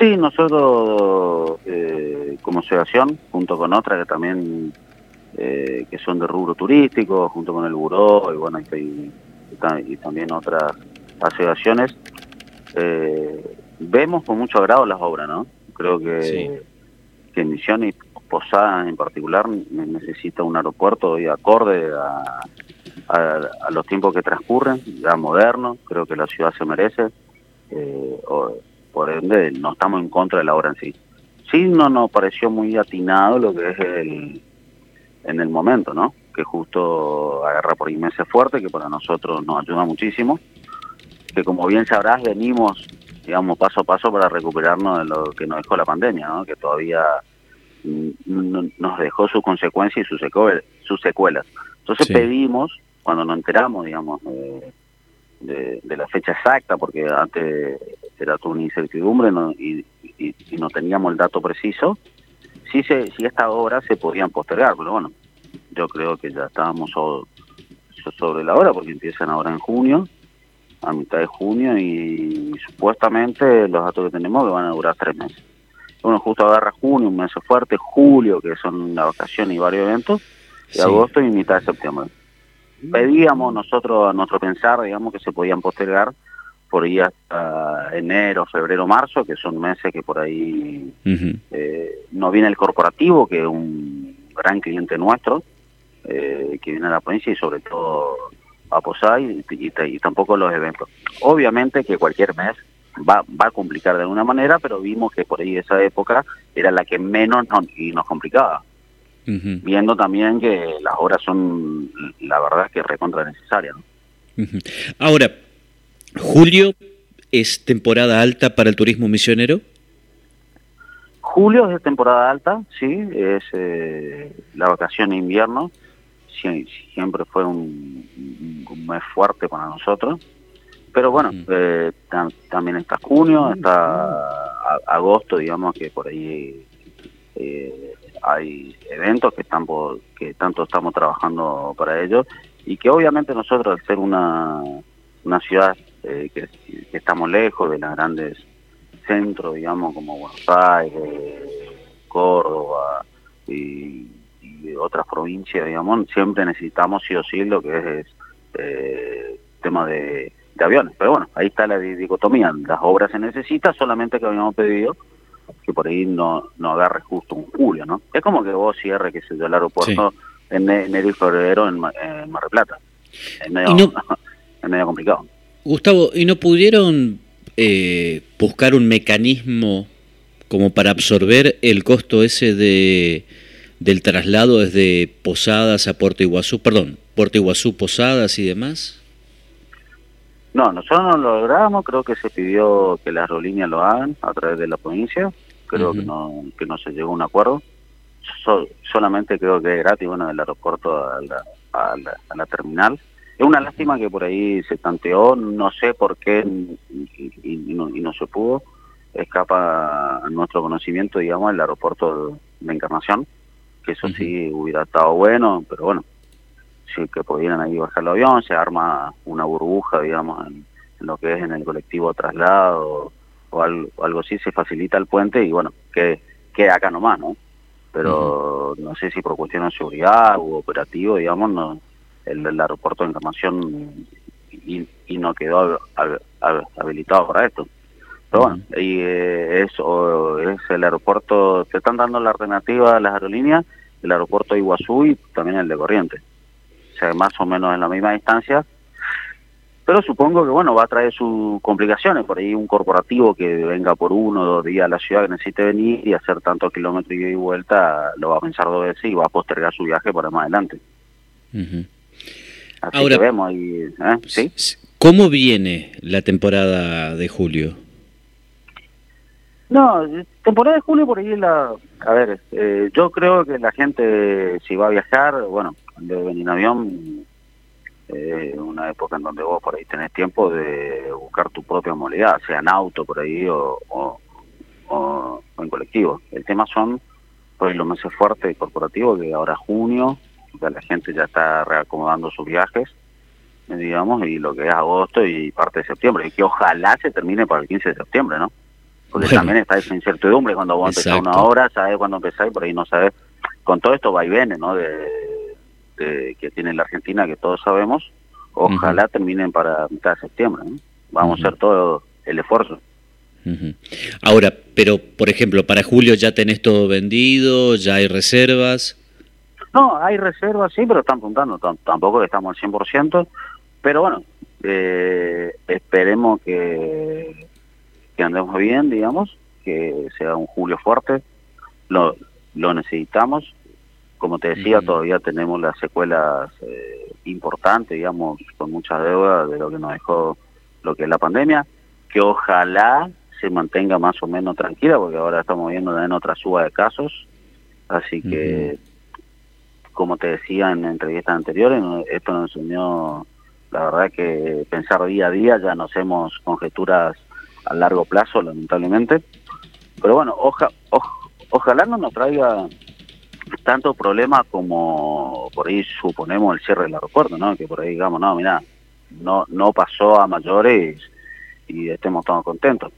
Sí, nosotros eh, como asociación, junto con otra que también eh, que son de rubro turístico, junto con el buró y bueno y, y, también otras asociaciones, eh, vemos con mucho agrado las obras, ¿no? Creo que, que Misión y Posada en particular necesita un aeropuerto y acorde a, a, los tiempos que transcurren, ya moderno, creo que la ciudad se merece, eh, por ende no estamos en contra de la obra en sí. Sí no nos pareció muy atinado lo que es el en el momento, ¿no? Que justo agarra por meses fuerte, que para nosotros nos ayuda muchísimo, que como bien sabrás venimos, digamos, paso a paso para recuperarnos de lo que nos dejó la pandemia, ¿no? Que todavía nos dejó sus consecuencias y sus, sus secuelas. Entonces pedimos cuando nos enteramos, digamos, de, la fecha exacta, porque antes era toda una incertidumbre y, no teníamos el dato preciso, si, se, si estas obras se podían postergar, pero bueno, yo creo que ya estábamos sobre, la hora, porque empiezan ahora en junio, a mitad de junio, y, supuestamente los datos que tenemos que van a durar tres meses. Bueno, justo agarra junio, un mes fuerte, julio, que son la vacación y varios eventos, y agosto y mitad de septiembre pedíamos nosotros a nuestro pensar, digamos, que se podían postergar por ahí hasta enero, febrero, marzo, que son meses que por ahí eh, no viene el corporativo, que es un gran cliente nuestro, eh, que viene a la provincia y sobre todo a posar y, y, tampoco los eventos. Obviamente que cualquier mes va, va a complicar de alguna manera, pero vimos que por ahí esa época era la que menos y nos complicaba viendo también que las obras son, la verdad, que recontra necesarias. Ahora, julio es temporada alta para el turismo misionero. Julio es temporada alta, sí, es eh, la vacación de invierno, siempre fue un, mes fuerte para nosotros, pero bueno, eh, también está junio, está agosto, digamos que por ahí eh, hay eventos que, están que tanto estamos trabajando para ellos y que obviamente nosotros al ser una, una ciudad eh, que, estamos lejos de los grandes centros, digamos, como Buenos Aires, Córdoba y, otras provincias, digamos, siempre necesitamos sí o sí lo que es eh, tema de, de aviones. Pero bueno, ahí está la dicotomía, las obras se necesitan, solamente que habíamos pedido que por ahí no, no agarre justo un julio, ¿no? Es como que vos cierres, que se el aeropuerto en enero y febrero en, Mar del Plata. Es medio, medio complicado. Gustavo, ¿y no pudieron eh, buscar un mecanismo como para absorber el costo ese de del traslado desde Posadas a Puerto Iguazú, perdón, Puerto Iguazú, Posadas y demás? No, nosotros no lo logramos, creo que se pidió que las aerolíneas lo hagan a través de la provincia, creo que, no, que no se llegó a un acuerdo, solamente creo que es gratis, bueno, del aeropuerto a la, a la, terminal. Es una lástima que por ahí se tanteó, no sé por qué y, no, y no, se pudo, escapa a nuestro conocimiento, digamos, el aeropuerto de Encarnación, que eso sí hubiera estado bueno, pero bueno, sí que pudieran ahí bajar el avión, se arma una burbuja, digamos, en, lo que es en el colectivo traslado o algo, así, se facilita el puente y bueno, que queda acá nomás, ¿no? Pero no sé si por cuestión de seguridad u operativo, digamos, no, el, aeropuerto de Encarnación y, no quedó habilitado para esto. Pero bueno, y, eh, es, es el aeropuerto, te están dando la alternativa a las aerolíneas, el aeropuerto de Iguazú y también el de Corrientes más o menos en la misma distancia, pero supongo que bueno va a traer sus complicaciones, por ahí un corporativo que venga por uno o dos días a la ciudad que necesite venir y hacer tantos kilómetros y vuelta, lo va a pensar dos veces y va a postergar su viaje para más adelante. Así Ahora, que vemos ahí, ¿eh? ¿Sí? ¿cómo viene la temporada de julio? No, temporada de julio por ahí la... A ver, eh, yo creo que la gente si va a viajar, bueno, de venir en avión, eh, una época en donde vos por ahí tenés tiempo de buscar tu propia movilidad, sea en auto por ahí o, o, en colectivo. El tema son pues los meses fuertes corporativos, que ahora junio, ya la gente ya está reacomodando sus viajes, digamos, y lo que es agosto y parte de septiembre, y que ojalá se termine para el 15 de septiembre, ¿no? Porque también está esa incertidumbre cuando vos empezás una hora, sabes cuándo empezás y por ahí no sabes. Con todo esto va y viene, ¿no? De, que tiene la Argentina, que todos sabemos, ojalá terminen para mitad de septiembre. Vamos a hacer todo el esfuerzo. Ahora, pero por ejemplo, para julio ya tenés todo vendido, ya hay reservas. No, hay reservas, sí, pero están apuntando, tampoco estamos al 100%, pero bueno, eh, esperemos que, que andemos bien, digamos, que sea un julio fuerte, lo, lo necesitamos. Como te decía, todavía tenemos las secuelas eh, importantes, digamos, con mucha deuda de lo que nos dejó lo que es la pandemia, que ojalá se mantenga más o menos tranquila, porque ahora estamos viendo en otra suba de casos, así que, como te decía en entrevistas anteriores, esto nos unió, la verdad que pensar día a día, ya no hacemos conjeturas a largo plazo, lamentablemente, pero bueno, ojalá no nos traiga tanto problema como por ahí suponemos el cierre del aeropuerto, ¿no? Que por ahí digamos, no, mira, no no pasó a mayores y estemos todos contentos.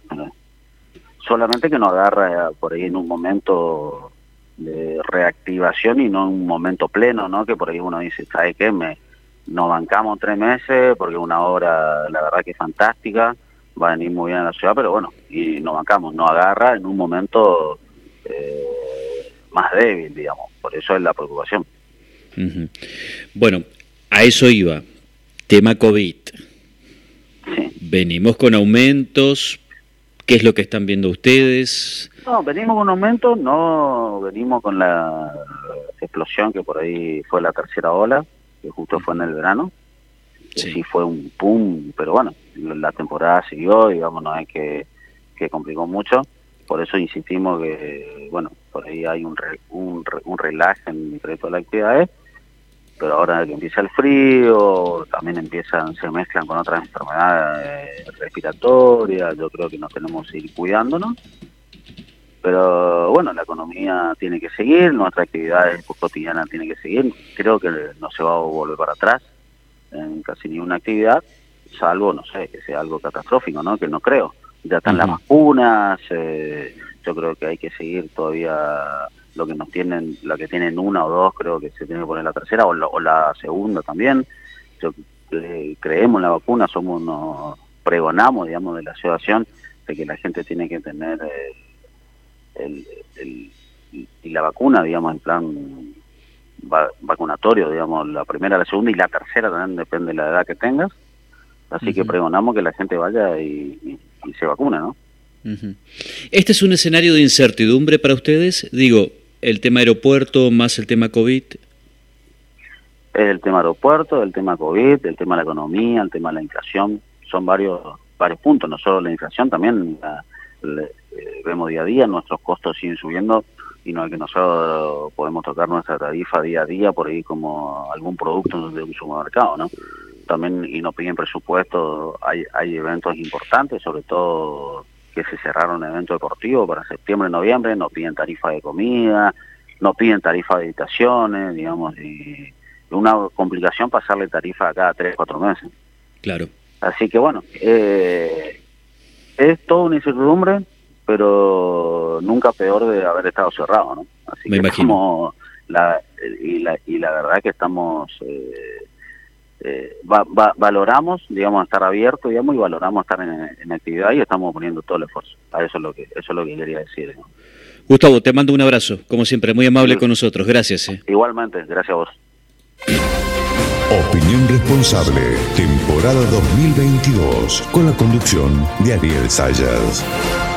Solamente que nos agarra por ahí en un momento de reactivación y no en un momento pleno, ¿no? Que por ahí uno dice, ¿sabe qué? Me, nos bancamos tres meses porque una hora, la verdad que es fantástica, va a venir muy bien a la ciudad, pero bueno, y nos bancamos, nos agarra en un momento eh, más débil, digamos. Por eso es la preocupación. Bueno, a eso iba. Tema COVID. Venimos con aumentos. ¿Qué es lo que están viendo ustedes? No, venimos con aumentos, no venimos con la explosión que por ahí fue la tercera ola, que justo fue en el verano. Sí. fue un pum, pero bueno, la temporada siguió, digamos, no es que, que complicó mucho. Por eso insistimos que, bueno, por ahí hay un, un, un relaje en el resto de las actividades pero ahora que empieza el frío, también empiezan, se mezclan con otras enfermedades respiratorias, yo creo que nos tenemos que ir cuidándonos. Pero bueno, la economía tiene que seguir, nuestra actividad cotidiana tiene que seguir, creo que no se va a volver para atrás en casi ninguna actividad, salvo, no sé, que sea algo catastrófico, ¿no? Que no creo. Ya están las vacunas, eh, yo creo que hay que seguir todavía lo que nos tienen, lo que tienen una o dos, creo que se tiene que poner la tercera o la, segunda también. Yo, eh, creemos en la vacuna, somos nos pregonamos, digamos, de la asociación de que la gente tiene que tener eh, el, y la vacuna, digamos, en plan vacunatorio, digamos, la primera, la segunda y la tercera también depende de la edad que tengas. Así que pregonamos que la gente vaya y, se vacuna, ¿no? Este es un escenario de incertidumbre para ustedes. Digo, el tema aeropuerto más el tema COVID. El tema aeropuerto, el tema COVID, el tema de la economía, el tema de la inflación, son varios varios puntos, no solo la inflación, también eh, vemos día a día, nuestros costos siguen subiendo y no es que nosotros podemos tocar nuestra tarifa día a día por ahí como algún producto de un supermercado, ¿no? También y nos piden presupuesto, hay, hay eventos importantes, sobre todo que se cerraron eventos deportivos para septiembre, noviembre, no piden tarifa de comida, no piden tarifa de habitaciones, digamos, y una complicación pasarle tarifa a cada tres, cuatro meses. Claro. Así que bueno, eh, es toda una incertidumbre, pero nunca peor de haber estado cerrado, ¿no? Así Me que imagino. la, y, la, y la verdad que estamos... Eh, eh, valoramos, digamos, estar abiertos, digamos, y valoramos estar en, actividad y estamos poniendo todo el esfuerzo. A eso es lo que, eso es lo que quería decir. Gustavo, te mando un abrazo, como siempre, muy amable con nosotros. Gracias. Eh. Igualmente, gracias a vos. Opinión responsable, temporada 2022, con la conducción de Ariel Sayas.